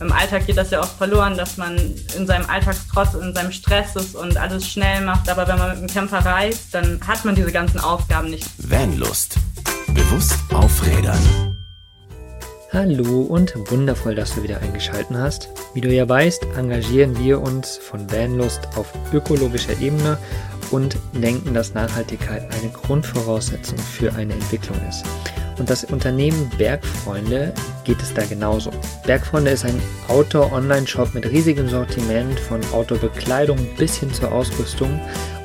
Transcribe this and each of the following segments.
im Alltag geht das ja oft verloren, dass man in seinem Alltagstrotz, in seinem Stress ist und alles schnell macht. Aber wenn man mit dem Camper reist, dann hat man diese ganzen Aufgaben nicht. Vanlust. Bewusst aufrädern. Hallo und wundervoll, dass du wieder eingeschaltet hast. Wie du ja weißt, engagieren wir uns von Vanlust auf ökologischer Ebene und denken, dass Nachhaltigkeit eine Grundvoraussetzung für eine Entwicklung ist. Und das Unternehmen Bergfreunde geht es da genauso. Bergfreunde ist ein Outdoor-Online-Shop mit riesigem Sortiment von Outdoor-Bekleidung bis hin zur Ausrüstung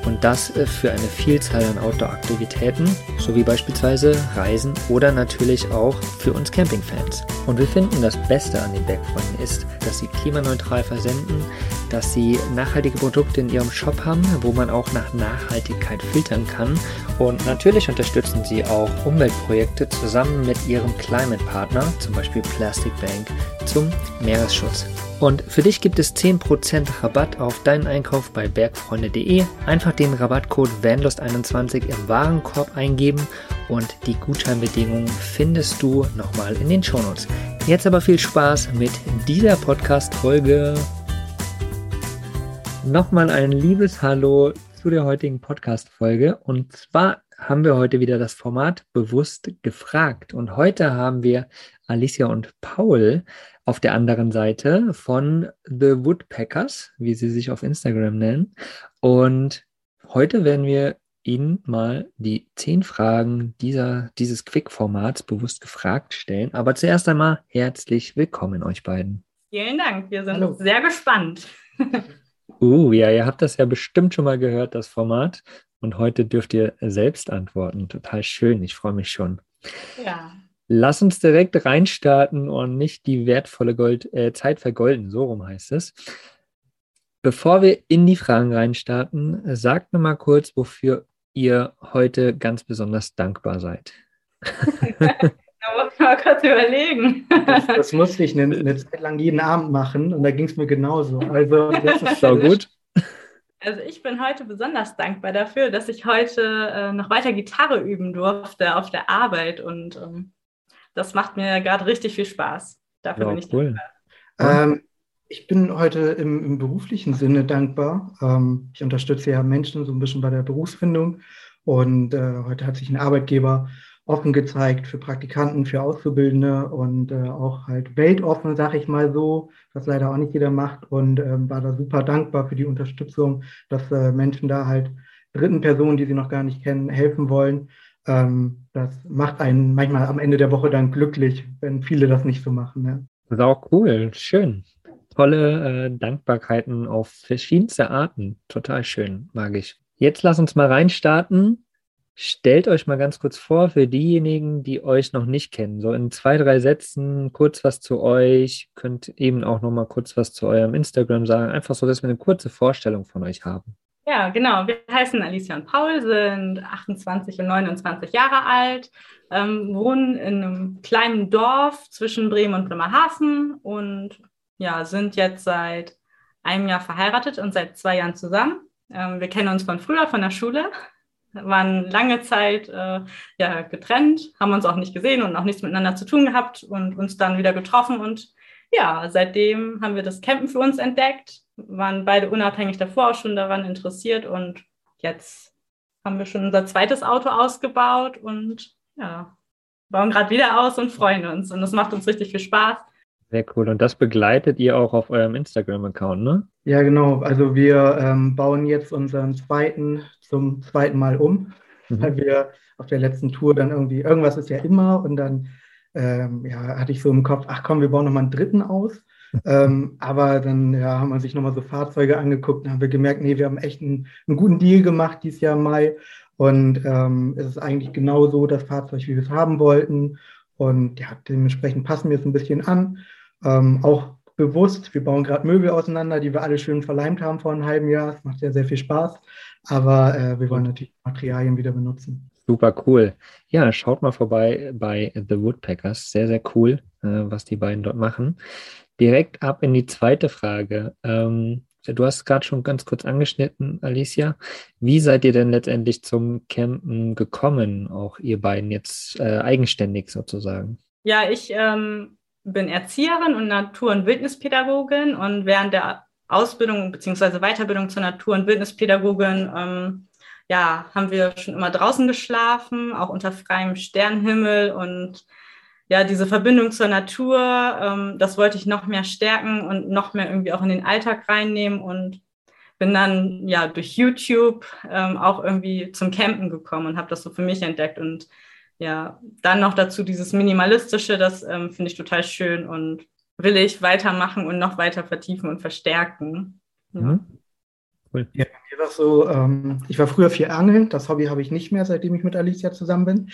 und das äh, für eine Vielzahl an Outdoor-Aktivitäten, sowie beispielsweise Reisen oder natürlich auch für uns Campingfans. Und wir finden, das Beste an den Bergfreunden ist, dass sie klimaneutral versenden, dass sie nachhaltige Produkte in ihrem Shop haben, wo man auch nach Nachhaltigkeit filtern kann. Und natürlich unterstützen sie auch Umweltprojekte zusammen mit ihrem Climate-Partner, zum Beispiel Plastic Bank, zum Meeresschutz. Und für dich gibt es 10% Rabatt auf deinen Einkauf bei bergfreunde.de. Einfach den Rabattcode VANLUST21 im Warenkorb eingeben und die Gutscheinbedingungen findest du nochmal in den Shownotes. Jetzt aber viel Spaß mit dieser Podcast-Folge. Nochmal ein liebes Hallo zu der heutigen Podcast-Folge. Und zwar haben wir heute wieder das Format bewusst gefragt. Und heute haben wir Alicia und Paul auf der anderen Seite von The Woodpeckers, wie sie sich auf Instagram nennen. Und heute werden wir Ihnen mal die zehn Fragen dieser, dieses Quick-Formats bewusst gefragt stellen. Aber zuerst einmal herzlich willkommen euch beiden. Vielen Dank, wir sind Hallo. sehr gespannt. uh, ja, ihr habt das ja bestimmt schon mal gehört, das Format. Und heute dürft ihr selbst antworten. Total schön, ich freue mich schon. Ja. Lass uns direkt reinstarten und nicht die wertvolle Gold, äh, Zeit vergolden, so rum heißt es. Bevor wir in die Fragen reinstarten, sagt mir mal kurz, wofür ihr heute ganz besonders dankbar seid. Da muss man mal kurz überlegen. Das, das musste ich eine, eine, Zeit lang jeden Abend machen und da ging es mir genauso. Also das ist so gut. Also ich bin heute besonders dankbar dafür, dass ich heute äh, noch weiter Gitarre üben durfte auf der Arbeit und ähm, das macht mir gerade richtig viel Spaß. Dafür ja, bin ich cool. dankbar. Ähm, ich bin heute im, im beruflichen Sinne dankbar. Ähm, ich unterstütze ja Menschen so ein bisschen bei der Berufsfindung und äh, heute hat sich ein Arbeitgeber offen gezeigt für Praktikanten, für Auszubildende und äh, auch halt weltoffen, sag ich mal so, was leider auch nicht jeder macht und äh, war da super dankbar für die Unterstützung, dass äh, Menschen da halt dritten Personen, die sie noch gar nicht kennen, helfen wollen ähm, das macht einen manchmal am Ende der Woche dann glücklich, wenn viele das nicht so machen. Ist auch cool, schön. Tolle äh, Dankbarkeiten auf verschiedenste Arten. Total schön, mag ich. Jetzt lass uns mal reinstarten. Stellt euch mal ganz kurz vor für diejenigen, die euch noch nicht kennen. So in zwei, drei Sätzen kurz was zu euch. Könnt eben auch noch mal kurz was zu eurem Instagram sagen. Einfach so, dass wir eine kurze Vorstellung von euch haben. Ja, genau. Wir heißen Alicia und Paul, sind 28 und 29 Jahre alt, ähm, wohnen in einem kleinen Dorf zwischen Bremen und Bremerhaven und ja, sind jetzt seit einem Jahr verheiratet und seit zwei Jahren zusammen. Ähm, wir kennen uns von früher, von der Schule, waren lange Zeit äh, ja, getrennt, haben uns auch nicht gesehen und auch nichts miteinander zu tun gehabt und uns dann wieder getroffen und ja, seitdem haben wir das Campen für uns entdeckt, waren beide unabhängig davor auch schon daran interessiert und jetzt haben wir schon unser zweites Auto ausgebaut und ja, bauen gerade wieder aus und freuen uns. Und das macht uns richtig viel Spaß. Sehr cool. Und das begleitet ihr auch auf eurem Instagram-Account, ne? Ja, genau. Also wir ähm, bauen jetzt unseren zweiten zum zweiten Mal um, mhm. weil wir auf der letzten Tour dann irgendwie, irgendwas ist ja immer und dann ähm, ja, hatte ich so im Kopf, ach komm, wir bauen nochmal einen dritten aus. ähm, aber dann ja, haben wir sich nochmal so Fahrzeuge angeguckt und haben wir gemerkt, nee, wir haben echt einen, einen guten Deal gemacht dieses Jahr im Mai. Und ähm, es ist eigentlich genau so das Fahrzeug, wie wir es haben wollten. Und ja, dementsprechend passen wir es ein bisschen an. Ähm, auch bewusst, wir bauen gerade Möbel auseinander, die wir alle schön verleimt haben vor einem halben Jahr. Es macht ja sehr viel Spaß. Aber äh, wir wollen natürlich Materialien wieder benutzen. Super cool. Ja, schaut mal vorbei bei The Woodpeckers. Sehr, sehr cool, äh, was die beiden dort machen. Direkt ab in die zweite Frage. Ähm, du hast gerade schon ganz kurz angeschnitten, Alicia. Wie seid ihr denn letztendlich zum Campen gekommen, auch ihr beiden jetzt äh, eigenständig sozusagen? Ja, ich ähm, bin Erzieherin und Natur- und Wildnispädagogin und während der Ausbildung bzw. Weiterbildung zur Natur- und Wildnispädagogin ähm, ja, haben wir schon immer draußen geschlafen, auch unter freiem Sternenhimmel und ja, diese Verbindung zur Natur, ähm, das wollte ich noch mehr stärken und noch mehr irgendwie auch in den Alltag reinnehmen und bin dann ja durch YouTube ähm, auch irgendwie zum Campen gekommen und habe das so für mich entdeckt und ja, dann noch dazu dieses Minimalistische, das ähm, finde ich total schön und will ich weitermachen und noch weiter vertiefen und verstärken. Ja. Mhm. Cool. Ja, mir war so, ähm, ich war früher viel angeln, das Hobby habe ich nicht mehr, seitdem ich mit Alicia zusammen bin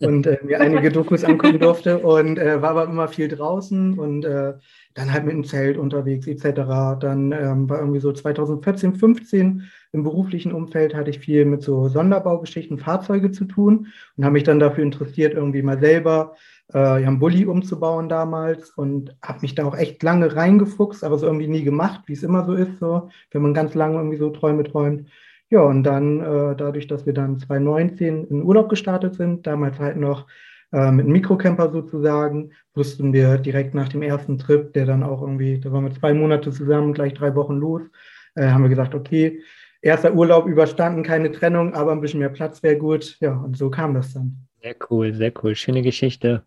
und äh, mir einige Dokus angucken durfte und äh, war aber immer viel draußen und äh, dann halt mit dem Zelt unterwegs etc. Dann ähm, war irgendwie so 2014, 15 im beruflichen Umfeld hatte ich viel mit so Sonderbaugeschichten, Fahrzeuge zu tun und habe mich dann dafür interessiert, irgendwie mal selber äh, einen Bulli umzubauen damals und habe mich da auch echt lange reingefuchst, aber so irgendwie nie gemacht, wie es immer so ist, so, wenn man ganz lange irgendwie so Träume träumt. Ja, und dann äh, dadurch, dass wir dann 2019 in Urlaub gestartet sind, damals halt noch äh, mit einem Mikrocamper sozusagen, wussten wir direkt nach dem ersten Trip, der dann auch irgendwie, da waren wir zwei Monate zusammen, gleich drei Wochen los, äh, haben wir gesagt, okay, erster Urlaub überstanden, keine Trennung, aber ein bisschen mehr Platz wäre gut. Ja, und so kam das dann. Sehr cool, sehr cool. Schöne Geschichte.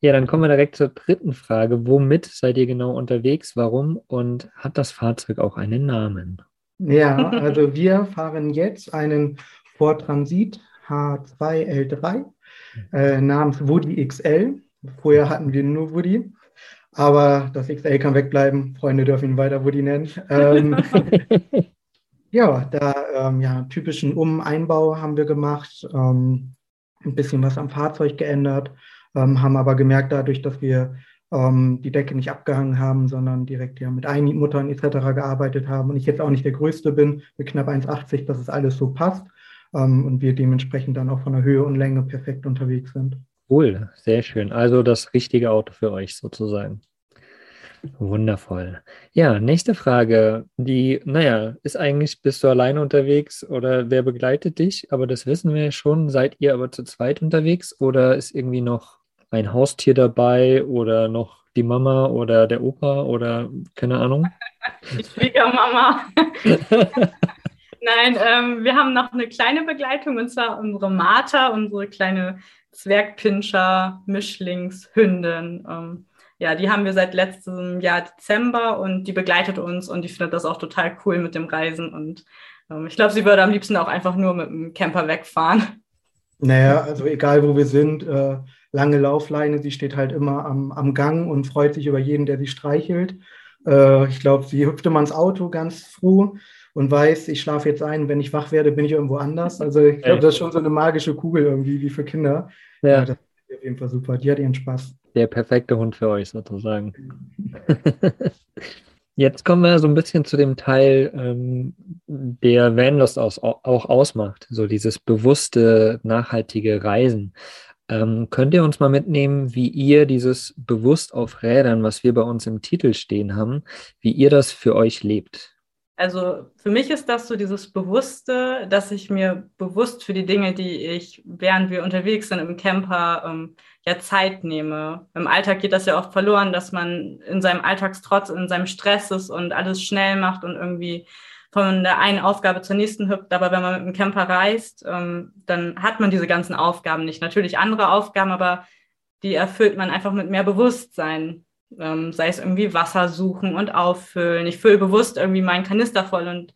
Ja, dann kommen wir direkt zur dritten Frage. Womit seid ihr genau unterwegs? Warum? Und hat das Fahrzeug auch einen Namen? Ja, also wir fahren jetzt einen Ford Transit H2L3 äh, namens Woody XL. Vorher hatten wir nur Woody, aber das XL kann wegbleiben. Freunde dürfen ihn weiter Woody nennen. Ähm, ja, da ähm, ja, typischen Um-Einbau haben wir gemacht, ähm, ein bisschen was am Fahrzeug geändert, ähm, haben aber gemerkt, dadurch, dass wir ähm, die Decke nicht abgehangen haben, sondern direkt ja mit Einmuttern etc. gearbeitet haben und ich jetzt auch nicht der Größte bin, mit knapp 1,80, dass es alles so passt und wir dementsprechend dann auch von der Höhe und Länge perfekt unterwegs sind. Cool, sehr schön. Also das richtige Auto für euch sozusagen. Wundervoll. Ja, nächste Frage. Die, naja, ist eigentlich, bist du alleine unterwegs oder wer begleitet dich? Aber das wissen wir schon. Seid ihr aber zu zweit unterwegs oder ist irgendwie noch ein Haustier dabei oder noch die Mama oder der Opa oder keine Ahnung? Die Schwiegermama. Nein, ähm, wir haben noch eine kleine Begleitung und zwar unsere Martha, unsere kleine Zwergpinscher-Mischlingshündin. Ähm, ja, die haben wir seit letztem Jahr Dezember und die begleitet uns und die findet das auch total cool mit dem Reisen. Und ähm, ich glaube, sie würde am liebsten auch einfach nur mit dem Camper wegfahren. Naja, also egal wo wir sind, äh, lange Laufleine, sie steht halt immer am, am Gang und freut sich über jeden, der sie streichelt. Äh, ich glaube, sie hüpfte mal ins Auto ganz froh und weiß, ich schlafe jetzt ein, wenn ich wach werde, bin ich irgendwo anders. Also ich glaube, das ist schon so eine magische Kugel irgendwie, wie für Kinder. Ja. ja das ist auf jeden Fall super. Die hat ihren Spaß der perfekte Hund für euch sozusagen. Jetzt kommen wir so ein bisschen zu dem Teil, ähm, der Vanlust aus, auch ausmacht, so dieses bewusste, nachhaltige Reisen. Ähm, könnt ihr uns mal mitnehmen, wie ihr dieses bewusst auf Rädern, was wir bei uns im Titel stehen haben, wie ihr das für euch lebt? Also für mich ist das so dieses Bewusste, dass ich mir bewusst für die Dinge, die ich, während wir unterwegs sind im Camper, ähm, ja Zeit nehme. Im Alltag geht das ja oft verloren, dass man in seinem Alltagstrotz, in seinem Stress ist und alles schnell macht und irgendwie von der einen Aufgabe zur nächsten hüpft. Aber wenn man mit dem Camper reist, ähm, dann hat man diese ganzen Aufgaben nicht. Natürlich andere Aufgaben, aber die erfüllt man einfach mit mehr Bewusstsein. Ähm, sei es irgendwie Wasser suchen und auffüllen. Ich fülle bewusst irgendwie meinen Kanister voll und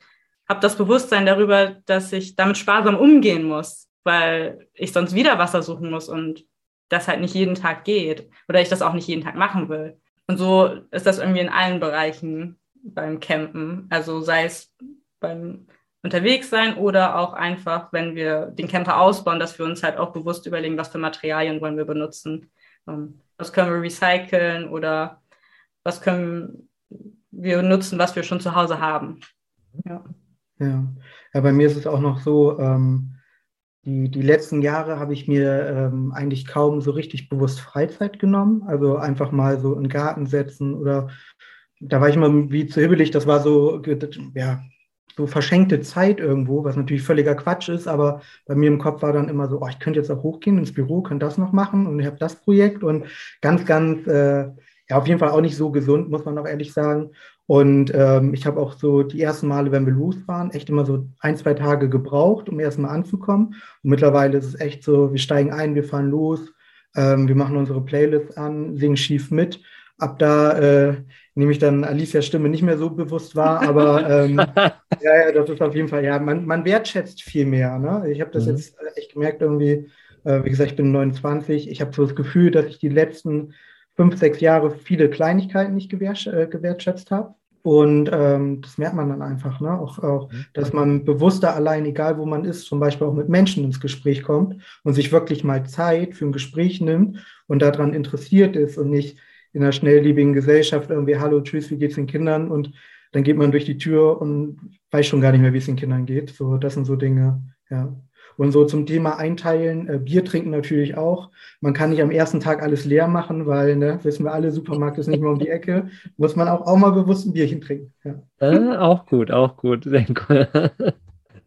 habe das Bewusstsein darüber, dass ich damit sparsam umgehen muss, weil ich sonst wieder Wasser suchen muss und das halt nicht jeden Tag geht oder ich das auch nicht jeden Tag machen will. Und so ist das irgendwie in allen Bereichen beim Campen. Also sei es beim Unterwegssein oder auch einfach, wenn wir den Camper ausbauen, dass wir uns halt auch bewusst überlegen, was für Materialien wollen wir benutzen. Ähm, was können wir recyceln oder was können wir nutzen, was wir schon zu Hause haben. Ja, ja. ja bei mir ist es auch noch so, ähm, die, die letzten Jahre habe ich mir ähm, eigentlich kaum so richtig bewusst Freizeit genommen. Also einfach mal so in den Garten setzen oder da war ich immer wie zu hibbelig. Das war so, ja, so verschenkte Zeit irgendwo, was natürlich völliger Quatsch ist, aber bei mir im Kopf war dann immer so, oh, ich könnte jetzt auch hochgehen ins Büro, könnte das noch machen und ich habe das Projekt und ganz, ganz, äh, ja, auf jeden Fall auch nicht so gesund, muss man auch ehrlich sagen. Und ähm, ich habe auch so die ersten Male, wenn wir losfahren, echt immer so ein, zwei Tage gebraucht, um erstmal anzukommen. Und mittlerweile ist es echt so, wir steigen ein, wir fahren los, ähm, wir machen unsere Playlist an, singen schief mit. Ab da äh, nehme ich dann Alicias Stimme nicht mehr so bewusst wahr, aber ähm, ja, ja, das ist auf jeden Fall, ja, man, man wertschätzt viel mehr. Ne? Ich habe das mhm. jetzt echt gemerkt irgendwie, äh, wie gesagt, ich bin 29, ich habe so das Gefühl, dass ich die letzten fünf, sechs Jahre viele Kleinigkeiten nicht äh, gewertschätzt habe. Und ähm, das merkt man dann einfach, ne? auch, auch, mhm. dass man bewusster allein, egal wo man ist, zum Beispiel auch mit Menschen ins Gespräch kommt und sich wirklich mal Zeit für ein Gespräch nimmt und daran interessiert ist und nicht in einer schnelllebigen Gesellschaft irgendwie, hallo, tschüss, wie geht's den Kindern? Und dann geht man durch die Tür und weiß schon gar nicht mehr, wie es den Kindern geht. So, das sind so Dinge, ja. Und so zum Thema Einteilen, äh, Bier trinken natürlich auch. Man kann nicht am ersten Tag alles leer machen, weil, ne, wissen wir alle, Supermarkt ist nicht mehr um die Ecke. Muss man auch, auch mal bewusst ein Bierchen trinken. Ja. Äh, auch gut, auch gut.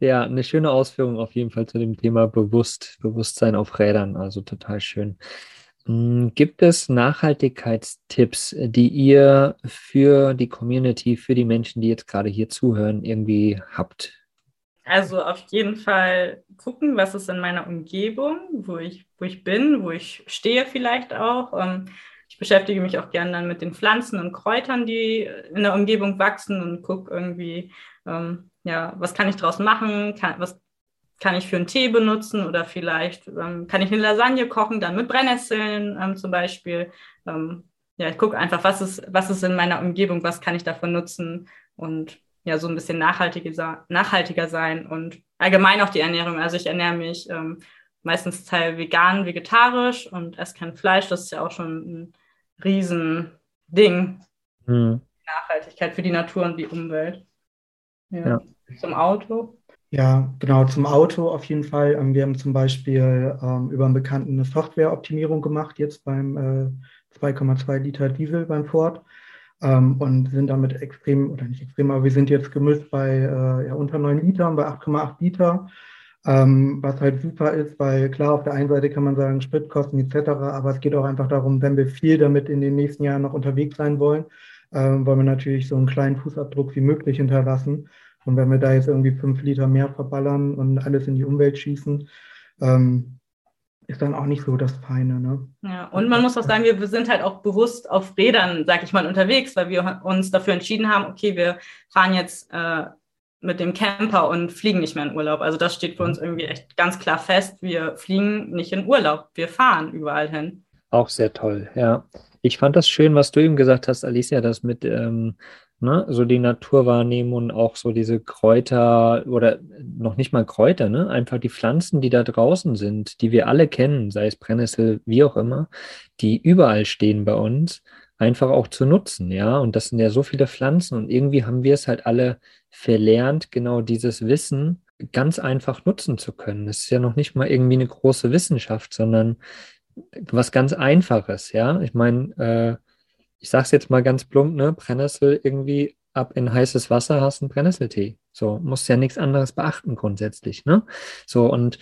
Ja, eine schöne Ausführung auf jeden Fall zu dem Thema Bewusst, Bewusstsein auf Rädern. Also total schön. Hm, gibt es Nachhaltigkeitstipps, die ihr für die Community, für die Menschen, die jetzt gerade hier zuhören, irgendwie habt? Also auf jeden Fall gucken, was ist in meiner Umgebung, wo ich, wo ich bin, wo ich stehe vielleicht auch. Ähm, ich beschäftige mich auch gerne dann mit den Pflanzen und Kräutern, die in der Umgebung wachsen und gucke irgendwie, ähm, ja, was kann ich daraus machen, kann, was kann ich für einen Tee benutzen oder vielleicht ähm, kann ich eine Lasagne kochen, dann mit Brennnesseln ähm, zum Beispiel. Ähm, ja, ich gucke einfach, was ist, was ist in meiner Umgebung, was kann ich davon nutzen und ja so ein bisschen nachhaltiger, nachhaltiger sein und allgemein auch die Ernährung. Also ich ernähre mich ähm, meistens teil vegan, vegetarisch und esse kein Fleisch. Das ist ja auch schon ein Riesending. Mhm. Nachhaltigkeit für die Natur und die Umwelt. Ja. ja. Zum Auto. Ja, genau, zum Auto auf jeden Fall. Ähm, wir haben zum Beispiel ähm, über einen Bekannten eine Softwareoptimierung gemacht, jetzt beim äh, 2,2 Liter Diesel beim Ford ähm, und sind damit extrem, oder nicht extrem, aber wir sind jetzt gemischt bei äh, ja, unter 9 Litern, bei 8,8 Liter, ähm, was halt super ist, weil klar, auf der einen Seite kann man sagen, Spritkosten etc., aber es geht auch einfach darum, wenn wir viel damit in den nächsten Jahren noch unterwegs sein wollen, ähm, wollen wir natürlich so einen kleinen Fußabdruck wie möglich hinterlassen. Und wenn wir da jetzt irgendwie fünf Liter mehr verballern und alles in die Umwelt schießen, ähm, ist dann auch nicht so das Feine. Ne? Ja, und man muss auch sagen, wir sind halt auch bewusst auf Rädern, sag ich mal, unterwegs, weil wir uns dafür entschieden haben, okay, wir fahren jetzt äh, mit dem Camper und fliegen nicht mehr in Urlaub. Also das steht für uns irgendwie echt ganz klar fest. Wir fliegen nicht in Urlaub, wir fahren überall hin. Auch sehr toll, ja. Ich fand das schön, was du eben gesagt hast, Alicia, das mit ähm, ne, so die Naturwahrnehmung und auch so diese Kräuter oder noch nicht mal Kräuter, ne, einfach die Pflanzen, die da draußen sind, die wir alle kennen, sei es Brennnessel, wie auch immer, die überall stehen bei uns, einfach auch zu nutzen, ja. Und das sind ja so viele Pflanzen und irgendwie haben wir es halt alle verlernt, genau dieses Wissen ganz einfach nutzen zu können. Das ist ja noch nicht mal irgendwie eine große Wissenschaft, sondern was ganz Einfaches, ja. Ich meine, äh, ich sag's jetzt mal ganz plump, ne, Brennnessel irgendwie ab in heißes Wasser hast einen Brennnesseltee. So, musst ja nichts anderes beachten grundsätzlich, ne? So, und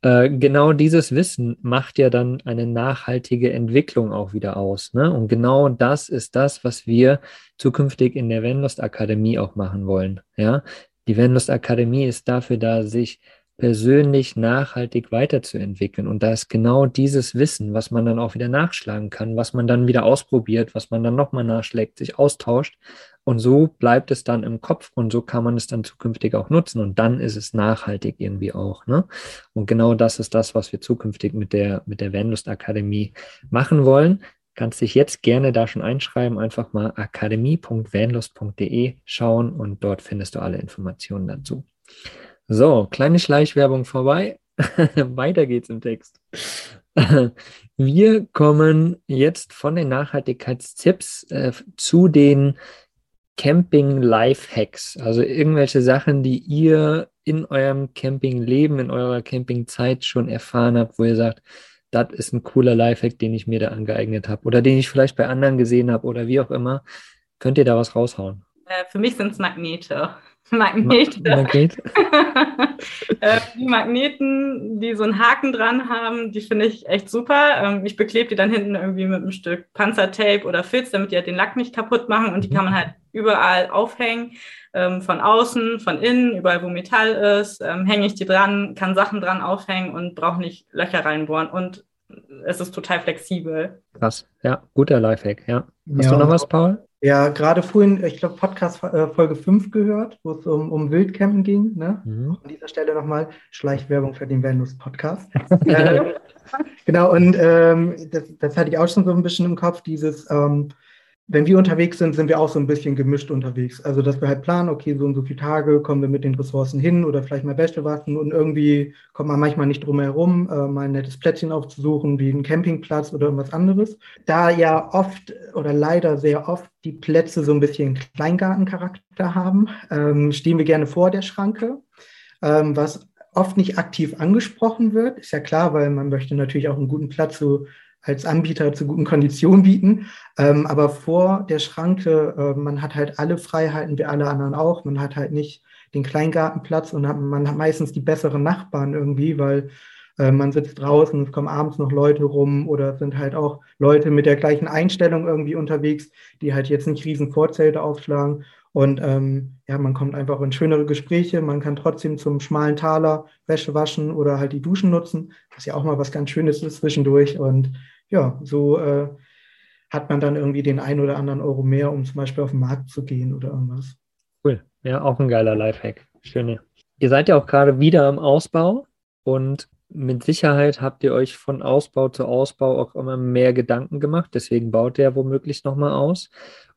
äh, genau dieses Wissen macht ja dann eine nachhaltige Entwicklung auch wieder aus, ne? Und genau das ist das, was wir zukünftig in der Vanlust Akademie auch machen wollen, ja? Die Vanlust Akademie ist dafür da, sich persönlich nachhaltig weiterzuentwickeln. Und da ist genau dieses Wissen, was man dann auch wieder nachschlagen kann, was man dann wieder ausprobiert, was man dann nochmal nachschlägt, sich austauscht. Und so bleibt es dann im Kopf und so kann man es dann zukünftig auch nutzen. Und dann ist es nachhaltig irgendwie auch. Ne? Und genau das ist das, was wir zukünftig mit der, mit der Vanlust Akademie machen wollen. Kannst dich jetzt gerne da schon einschreiben, einfach mal akademie.vanlust.de schauen und dort findest du alle Informationen dazu. So, kleine Schleichwerbung vorbei. Weiter geht's im Text. Wir kommen jetzt von den Nachhaltigkeitstipps äh, zu den Camping-Life-Hacks, also irgendwelche Sachen, die ihr in eurem Campingleben, in eurer Campingzeit schon erfahren habt, wo ihr sagt, das ist ein cooler Lifehack, den ich mir da angeeignet habe oder den ich vielleicht bei anderen gesehen habe oder wie auch immer. Könnt ihr da was raushauen? Äh, für mich sind es Magnete. Magnet. Magnet. Äh, die Magneten, die so einen Haken dran haben, die finde ich echt super. Ähm, ich beklebe die dann hinten irgendwie mit einem Stück Panzertape oder Filz, damit die halt den Lack nicht kaputt machen. Und die kann man halt überall aufhängen. Ähm, von außen, von innen, überall wo Metall ist, ähm, hänge ich die dran, kann Sachen dran aufhängen und brauche nicht Löcher reinbohren. Und es ist total flexibel. Krass, ja, guter Lifehack, ja. Hast ja, du noch was, Paul? Ja, gerade vorhin, ich glaube, Podcast äh, Folge 5 gehört, wo es um, um Wildcampen ging. Ne? Mhm. An dieser Stelle nochmal Schleichwerbung für den Venus Podcast. äh, genau, und ähm, das, das, hatte ich auch schon so ein bisschen im Kopf, dieses ähm, wenn wir unterwegs sind, sind wir auch so ein bisschen gemischt unterwegs. Also, dass wir halt planen, okay, so und so viele Tage kommen wir mit den Ressourcen hin oder vielleicht mal Wäsche waschen und irgendwie kommt man manchmal nicht drum herum, äh, mal ein nettes Plätzchen aufzusuchen, wie einen Campingplatz oder irgendwas anderes. Da ja oft oder leider sehr oft die Plätze so ein bisschen Kleingartencharakter haben, ähm, stehen wir gerne vor der Schranke, ähm, was oft nicht aktiv angesprochen wird. Ist ja klar, weil man möchte natürlich auch einen guten Platz so als Anbieter zu guten Konditionen bieten. Ähm, aber vor der Schranke, äh, man hat halt alle Freiheiten wie alle anderen auch. Man hat halt nicht den Kleingartenplatz und hat, man hat meistens die besseren Nachbarn irgendwie, weil äh, man sitzt draußen, es kommen abends noch Leute rum oder sind halt auch Leute mit der gleichen Einstellung irgendwie unterwegs, die halt jetzt nicht riesen Vorzelte aufschlagen. Und ähm, ja, man kommt einfach in schönere Gespräche. Man kann trotzdem zum schmalen Taler Wäsche waschen oder halt die Duschen nutzen, was ja auch mal was ganz Schönes ist zwischendurch. Und ja, so äh, hat man dann irgendwie den ein oder anderen Euro mehr, um zum Beispiel auf den Markt zu gehen oder irgendwas. Cool. Ja, auch ein geiler Lifehack. Schöne. Ihr seid ja auch gerade wieder im Ausbau und mit Sicherheit habt ihr euch von Ausbau zu Ausbau auch immer mehr Gedanken gemacht. Deswegen baut der womöglich nochmal aus.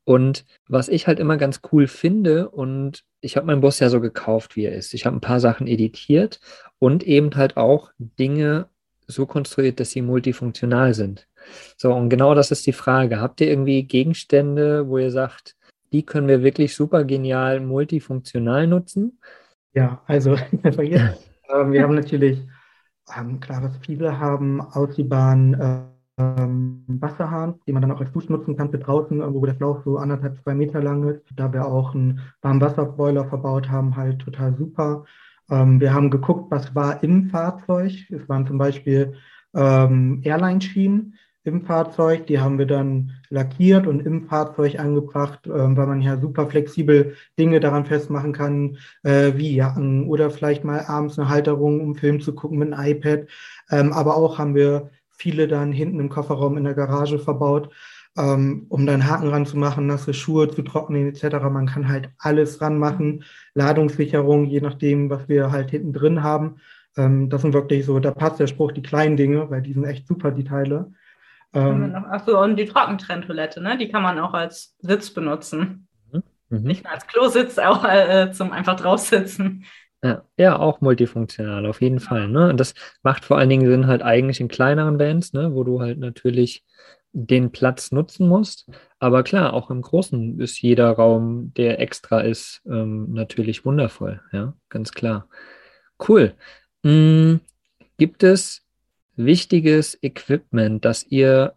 Und was ich halt immer ganz cool finde, und ich habe meinen Bus ja so gekauft, wie er ist. Ich habe ein paar Sachen editiert und eben halt auch Dinge so konstruiert, dass sie multifunktional sind. So, und genau das ist die Frage. Habt ihr irgendwie Gegenstände, wo ihr sagt, die können wir wirklich super genial multifunktional nutzen? Ja, also äh, wir haben natürlich, ähm, klar, was viele haben, ausziehbaren ähm, Wasserhahn, den man dann auch als Dusch nutzen kann für draußen, wo der Schlauch so anderthalb, zwei Meter lang ist. Da wir auch einen Warmwasserboiler verbaut haben, halt total super. Ähm, wir haben geguckt, was war im Fahrzeug. Es waren zum Beispiel ähm, Airline-Schienen im Fahrzeug. Die haben wir dann lackiert und im Fahrzeug angebracht, äh, weil man ja super flexibel Dinge daran festmachen kann, äh, wie Jacken oder vielleicht mal abends eine Halterung, um Film zu gucken mit einem iPad. Ähm, aber auch haben wir viele dann hinten im Kofferraum in der Garage verbaut, ähm, um dann Haken ranzumachen, nasse Schuhe zu trocknen etc. Man kann halt alles ranmachen, Ladungssicherung, je nachdem, was wir halt hinten drin haben. Ähm, das sind wirklich so, da passt der Spruch, die kleinen Dinge, weil die sind echt super, die Teile. Ähm, Achso, und die Trockentrenntoilette, ne? die kann man auch als Sitz benutzen. Mhm. mhm. Nicht nur als Klositz, auch äh, zum einfach draussitzen. Ja, ja, auch multifunktional, auf jeden Fall. Ne? Und das macht vor allen Dingen Sinn halt eigentlich in kleineren Bands, ne? wo du halt natürlich den Platz nutzen musst. Aber klar, auch im Großen ist jeder Raum, der extra ist, ähm, natürlich wundervoll. Ja, ganz klar. Cool. Hm, gibt es wichtiges Equipment, das ihr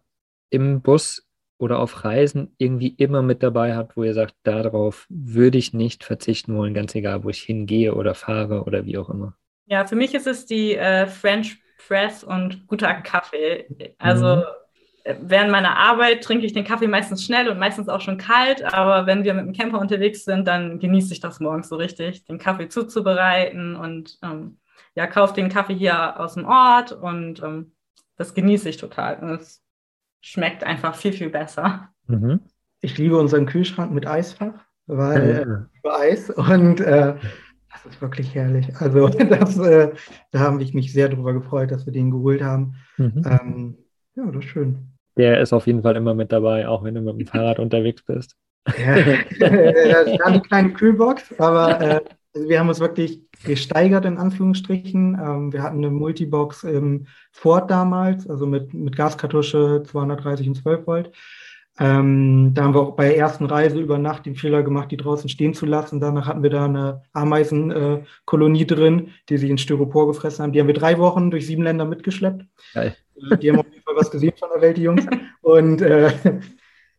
im Bus oder auf Reisen irgendwie immer mit dabei habt, wo ihr sagt, darauf würde ich nicht verzichten wollen, ganz egal, wo ich hingehe oder fahre oder wie auch immer? Ja, für mich ist es die äh, French Press und guter Kaffee. Also mhm während meiner Arbeit trinke ich den Kaffee meistens schnell und meistens auch schon kalt, aber wenn wir mit dem Camper unterwegs sind, dann genieße ich das morgens so richtig, den Kaffee zuzubereiten und ähm, ja, kaufe den Kaffee hier aus dem Ort und ähm, das genieße ich total. Und es schmeckt einfach viel, viel besser. Mhm. Ich liebe unseren Kühlschrank mit Eisfach, weil ja. Eis und äh, das ist wirklich herrlich. Also das, äh, da habe ich mich sehr darüber gefreut, dass wir den geholt haben. Mhm. Ähm, ja, das ist schön. Der ist auf jeden Fall immer mit dabei, auch wenn du mit dem Fahrrad unterwegs bist. Ja, das ist eine kleine Kühlbox, aber äh, wir haben uns wirklich gesteigert in Anführungsstrichen. Ähm, wir hatten eine Multibox im Ford damals, also mit, mit Gaskartusche 230 und 12 Volt. Ähm, da haben wir auch bei der ersten Reise über Nacht den Fehler gemacht, die draußen stehen zu lassen. Danach hatten wir da eine Ameisenkolonie äh, drin, die sich in Styropor gefressen haben. Die haben wir drei Wochen durch sieben Länder mitgeschleppt. Geil. Die haben Fall was gesehen von der Welt, die Jungs. Und äh,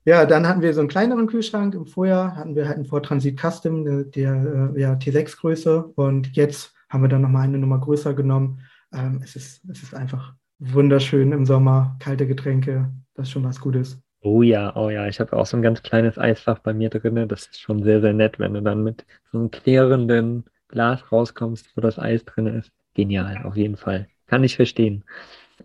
Ja, dann hatten wir so einen kleineren Kühlschrank. Im Vorjahr hatten wir halt einen Ford Transit Custom, der, der ja, T6-Größe. Und jetzt haben wir dann nochmal eine Nummer größer genommen. Ähm, es, ist, es ist einfach wunderschön im Sommer, kalte Getränke, das ist schon was Gutes. Oh ja, oh ja, ich habe auch so ein ganz kleines Eisfach bei mir drin. Das ist schon sehr, sehr nett, wenn du dann mit so einem klärenden Glas rauskommst, wo das Eis drin ist. Genial, auf jeden Fall. Kann ich verstehen.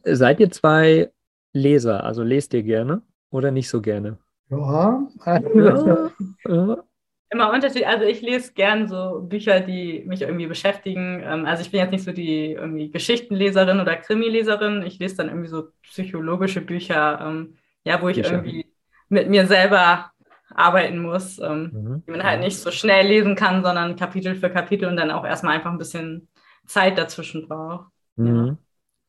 Seid ihr zwei Leser? Also lest ihr gerne oder nicht so gerne? Ja, ja, ja. Immer unterschiedlich. Also ich lese gern so Bücher, die mich irgendwie beschäftigen. Ähm, also ich bin jetzt nicht so die irgendwie Geschichtenleserin oder Krimileserin. Ich lese dann irgendwie so psychologische Bücher, ähm, ja, wo ich Bücher. irgendwie mit mir selber arbeiten muss, ähm, mhm. die man halt nicht so schnell lesen kann, sondern Kapitel für Kapitel und dann auch erstmal einfach ein bisschen Zeit dazwischen braucht. Mhm. Ja.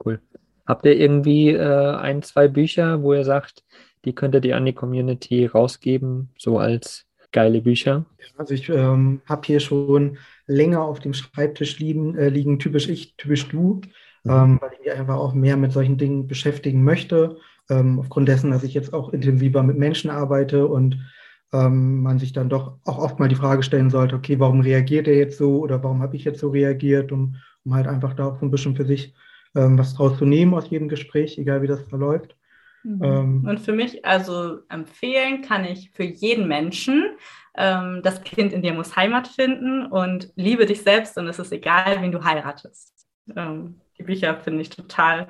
Cool. Habt ihr irgendwie äh, ein, zwei Bücher, wo ihr sagt, die könntet ihr an die Community rausgeben, so als geile Bücher? Also ich ähm, habe hier schon länger auf dem Schreibtisch liegen, äh, liegen typisch ich, typisch du, mhm. ähm, weil ich mich einfach auch mehr mit solchen Dingen beschäftigen möchte. Ähm, aufgrund dessen, dass ich jetzt auch intensiver mit Menschen arbeite und ähm, man sich dann doch auch oft mal die Frage stellen sollte, okay, warum reagiert er jetzt so oder warum habe ich jetzt so reagiert, um, um halt einfach da auch so ein bisschen für sich ähm, was draus zu nehmen aus jedem Gespräch, egal wie das verläuft. Mhm. Ähm, und für mich, also empfehlen kann ich für jeden Menschen, ähm, das Kind in dir muss Heimat finden und liebe dich selbst und es ist egal, wen du heiratest. Ähm, die Bücher finde ich total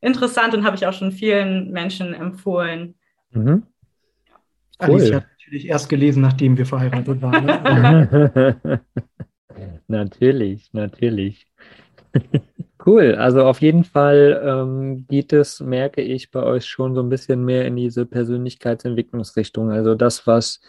interessant und habe ich auch schon vielen Menschen empfohlen. Mhm. Cool. Alice hat natürlich erst gelesen, nachdem wir verheiratet waren. Ne? natürlich, natürlich. Cool, also auf jeden Fall ähm, geht es, merke ich, bei euch schon so ein bisschen mehr in diese Persönlichkeitsentwicklungsrichtung. Also das, was,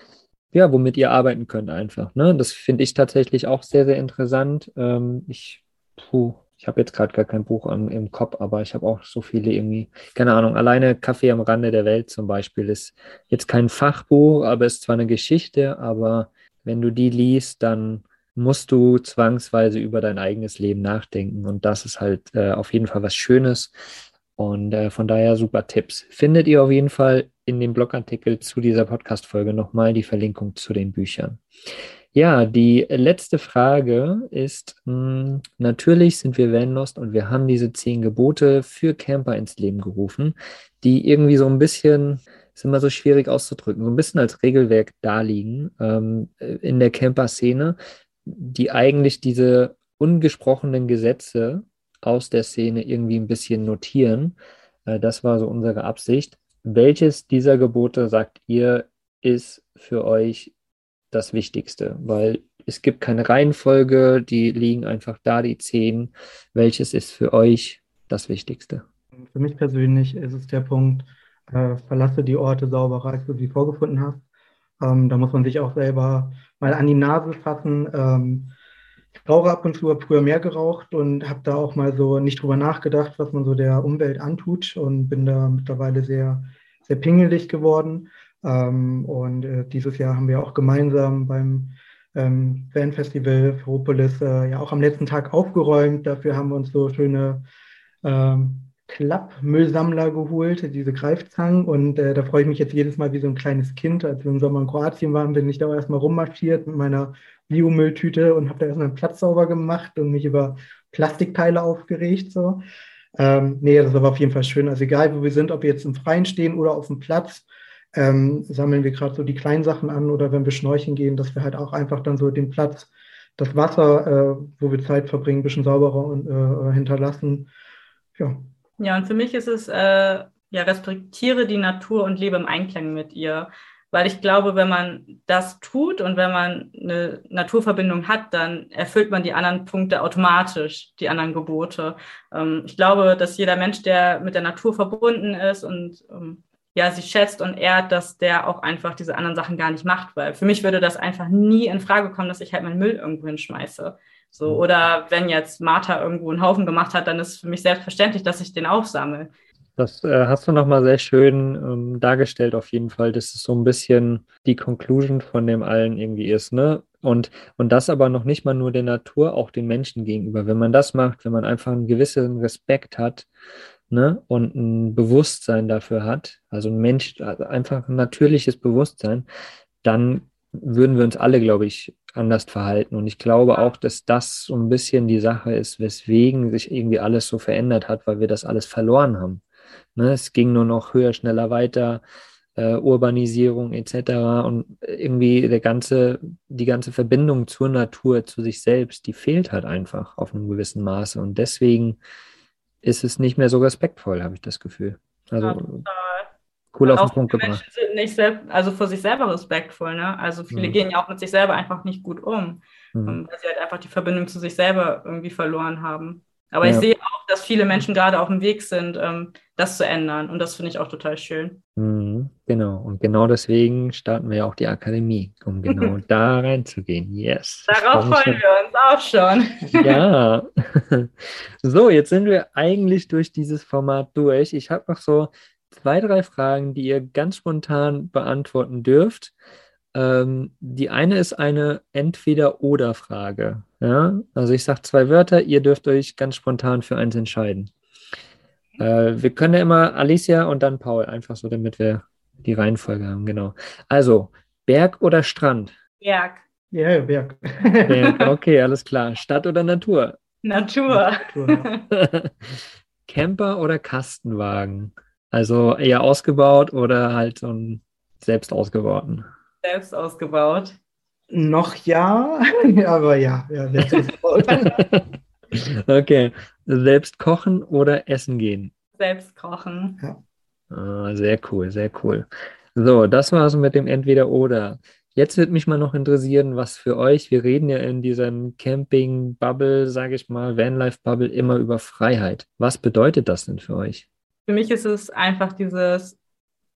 ja, womit ihr arbeiten könnt einfach. Ne? Das finde ich tatsächlich auch sehr, sehr interessant. Ähm, ich, puh, ich habe jetzt gerade gar kein Buch am, im Kopf, aber ich habe auch so viele irgendwie, keine Ahnung, alleine Kaffee am Rande der Welt zum Beispiel ist jetzt kein Fachbuch, aber ist zwar eine Geschichte, aber wenn du die liest, dann musst du zwangsweise über dein eigenes Leben nachdenken. Und das ist halt äh, auf jeden Fall was Schönes. Und äh, von daher super Tipps. Findet ihr auf jeden Fall in dem Blogartikel zu dieser Podcast-Folge nochmal die Verlinkung zu den Büchern. Ja, die letzte Frage ist, mh, hm, natürlich sind wir Vanlost und wir haben diese zehn Gebote für Camper ins Leben gerufen, die irgendwie so ein bisschen, ist immer so schwierig auszudrücken, so ein bisschen als Regelwerk daliegen ähm, in der Camper-Szene die eigentlich diese ungesprochenen Gesetze aus der Szene irgendwie ein bisschen notieren. Äh, das war so unsere Absicht. Welches dieser Gebote sagt ihr, ist für euch das Wichtigste? Weil es gibt keine Reihenfolge, die liegen einfach da, die zehn. Welches ist für euch das Wichtigste? Für mich persönlich ist es der Punkt, äh, verlasse die Orte sauberer, als du sie vorgefunden hast. Ähm, da muss man sich auch selber mal an die Nase fassen. Ähm, ich rauche ab und zu, früher mehr geraucht und habe da auch mal so nicht drüber nachgedacht, was man so der Umwelt antut und bin da mittlerweile sehr, sehr pingelig geworden. Ähm, und äh, dieses Jahr haben wir auch gemeinsam beim ähm, Fanfestival Ferropolis äh, ja auch am letzten Tag aufgeräumt. Dafür haben wir uns so schöne ähm, Klappmüllsammler geholt, diese Greifzangen. Und äh, da freue ich mich jetzt jedes Mal wie so ein kleines Kind. Als wir im Sommer in Kroatien waren, bin ich da erstmal rummarschiert mit meiner Biomülltüte und habe da erstmal einen Platz sauber gemacht und mich über Plastikteile aufgeregt. So. Ähm, nee, das ist aber auf jeden Fall schön. Also egal, wo wir sind, ob wir jetzt im Freien stehen oder auf dem Platz, ähm, sammeln wir gerade so die kleinen Sachen an oder wenn wir schnorcheln gehen, dass wir halt auch einfach dann so den Platz, das Wasser, äh, wo wir Zeit verbringen, ein bisschen sauberer und, äh, hinterlassen. Ja, ja, und für mich ist es, äh, ja, respektiere die Natur und lebe im Einklang mit ihr. Weil ich glaube, wenn man das tut und wenn man eine Naturverbindung hat, dann erfüllt man die anderen Punkte automatisch, die anderen Gebote. Ähm, ich glaube, dass jeder Mensch, der mit der Natur verbunden ist und ähm, ja, sie schätzt und ehrt, dass der auch einfach diese anderen Sachen gar nicht macht, weil für mich würde das einfach nie in Frage kommen, dass ich halt meinen Müll irgendwo hinschmeiße. So, oder wenn jetzt Martha irgendwo einen Haufen gemacht hat, dann ist für mich selbstverständlich, dass ich den aufsammle. Das äh, hast du nochmal sehr schön ähm, dargestellt, auf jeden Fall, dass es so ein bisschen die Conclusion von dem allen irgendwie ist, ne? Und, und das aber noch nicht mal nur der Natur, auch den Menschen gegenüber. Wenn man das macht, wenn man einfach einen gewissen Respekt hat, ne, und ein Bewusstsein dafür hat, also ein Mensch, also einfach ein natürliches Bewusstsein, dann würden wir uns alle, glaube ich, anders verhalten. Und ich glaube auch, dass das so ein bisschen die Sache ist, weswegen sich irgendwie alles so verändert hat, weil wir das alles verloren haben. Ne, es ging nur noch höher, schneller weiter, äh, Urbanisierung etc. Und irgendwie der ganze, die ganze Verbindung zur Natur, zu sich selbst, die fehlt halt einfach auf einem gewissen Maße. Und deswegen ist es nicht mehr so respektvoll, habe ich das Gefühl. Also ja, cool auf den Punkt gebracht. Menschen sind nicht selbst, also vor sich selber respektvoll, ne? Also viele mhm. gehen ja auch mit sich selber einfach nicht gut um, mhm. weil sie halt einfach die Verbindung zu sich selber irgendwie verloren haben. Aber ja. ich sehe auch, dass viele Menschen gerade auf dem Weg sind, ähm, das zu ändern. Und das finde ich auch total schön. Mhm, genau. Und genau deswegen starten wir auch die Akademie, um genau da reinzugehen. Yes. Darauf freuen wir uns auch schon. ja. so, jetzt sind wir eigentlich durch dieses Format durch. Ich habe noch so zwei, drei Fragen, die ihr ganz spontan beantworten dürft. Ähm, die eine ist eine Entweder-Oder-Frage. Ja? Also ich sage zwei Wörter, ihr dürft euch ganz spontan für eins entscheiden. Äh, wir können ja immer Alicia und dann Paul, einfach so, damit wir die Reihenfolge haben, genau. Also, Berg oder Strand? Berg. Ja, yeah, Berg. Berg, okay, alles klar. Stadt oder Natur? Natur. Natur. Camper oder Kastenwagen? Also eher ausgebaut oder halt so ein selbst ausgebauten? Selbst ausgebaut. Noch ja, aber ja, ja selbst ausgebaut. okay. Selbst kochen oder essen gehen? Selbst kochen. Ja. Ah, sehr cool, sehr cool. So, das war es mit dem Entweder-Oder. Jetzt würde mich mal noch interessieren, was für euch, wir reden ja in diesem Camping-Bubble, sage ich mal, Vanlife-Bubble immer über Freiheit. Was bedeutet das denn für euch? Für mich ist es einfach dieses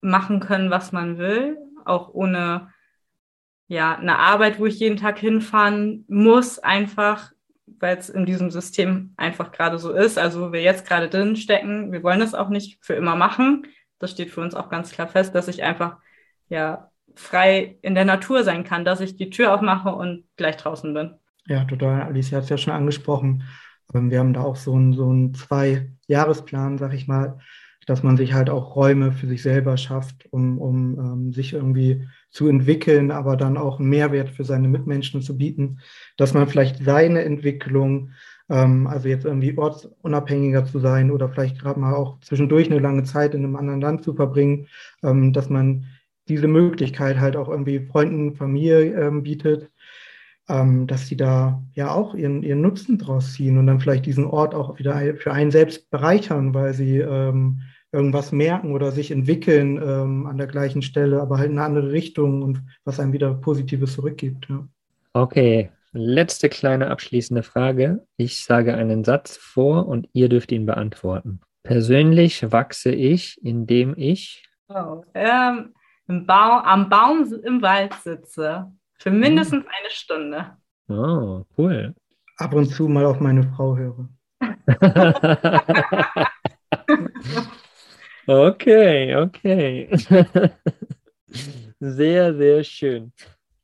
machen können, was man will, auch ohne ja, eine Arbeit, wo ich jeden Tag hinfahren muss, einfach, weil es in diesem System einfach gerade so ist. Also, wo wir jetzt gerade drin stecken, wir wollen es auch nicht für immer machen. Das steht für uns auch ganz klar fest, dass ich einfach, ja, frei in der Natur sein kann, dass ich die Tür aufmache und gleich draußen bin. Ja, total. Alicia hat es ja schon angesprochen. Wir haben da auch so einen, so einen Zwei-Jahresplan, sag ich mal, dass man sich halt auch Räume für sich selber schafft, um, um ähm, sich irgendwie zu entwickeln, aber dann auch einen Mehrwert für seine Mitmenschen zu bieten, dass man vielleicht seine Entwicklung, ähm, also jetzt irgendwie ortsunabhängiger zu sein oder vielleicht gerade mal auch zwischendurch eine lange Zeit in einem anderen Land zu verbringen, ähm, dass man diese Möglichkeit halt auch irgendwie Freunden, Familie ähm, bietet, ähm, dass sie da ja auch ihren, ihren Nutzen draus ziehen und dann vielleicht diesen Ort auch wieder für einen selbst bereichern, weil sie ähm, irgendwas merken oder sich entwickeln ähm, an der gleichen Stelle, aber halt in eine andere Richtung und was einem wieder Positives zurückgibt. Ja. Okay, letzte kleine abschließende Frage. Ich sage einen Satz vor und ihr dürft ihn beantworten. Persönlich wachse ich, indem ich oh, ähm, Baum, am Baum im Wald sitze. Für mindestens hm. eine Stunde. Oh, cool. Ab und zu mal auf meine Frau höre. Okay, okay. Sehr, sehr schön.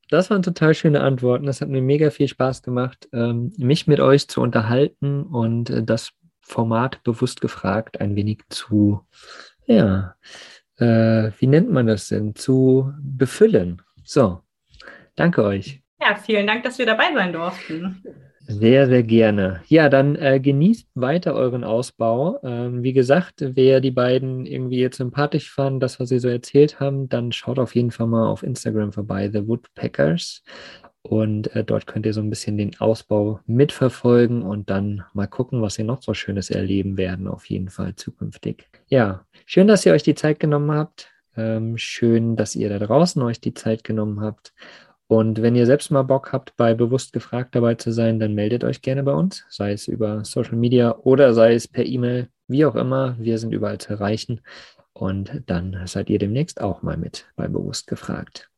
Das waren total schöne Antworten. Das hat mir mega viel Spaß gemacht, ähm, mich mit euch zu unterhalten und äh, das Format bewusst gefragt ein wenig zu, ja, äh, wie nennt man das denn? Zu befüllen. So, danke euch. Ja, vielen Dank, dass wir dabei sein durften. Sehr, sehr gerne. Ja, dann äh, genießt weiter euren Ausbau. Ähm, wie gesagt, wer die beiden irgendwie jetzt sympathisch fand, das, was sie so erzählt haben, dann schaut auf jeden Fall mal auf Instagram vorbei, The Woodpeckers. Und äh, dort könnt ihr so ein bisschen den Ausbau mitverfolgen und dann mal gucken, was ihr noch so Schönes erleben werden, auf jeden Fall zukünftig. Ja, schön, dass ihr euch die Zeit genommen habt. Ähm, schön, dass ihr da draußen euch die Zeit genommen habt. Und wenn ihr selbst mal Bock habt, bei Bewusst gefragt dabei zu sein, dann meldet euch gerne bei uns, sei es über Social Media oder sei es per E-Mail, wie auch immer. Wir sind überall zu erreichen. Und dann seid ihr demnächst auch mal mit bei Bewusst gefragt.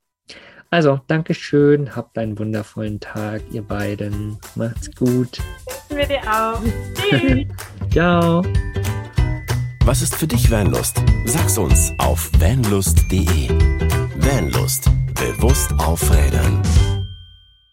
Also, Dankeschön, habt einen wundervollen Tag, ihr beiden. Macht's gut. Wir dir auch. Tschüss. Ciao. Was ist für dich Vanlust? Sag's uns auf vanlust.de. Vanlust Bewusst aufrädern.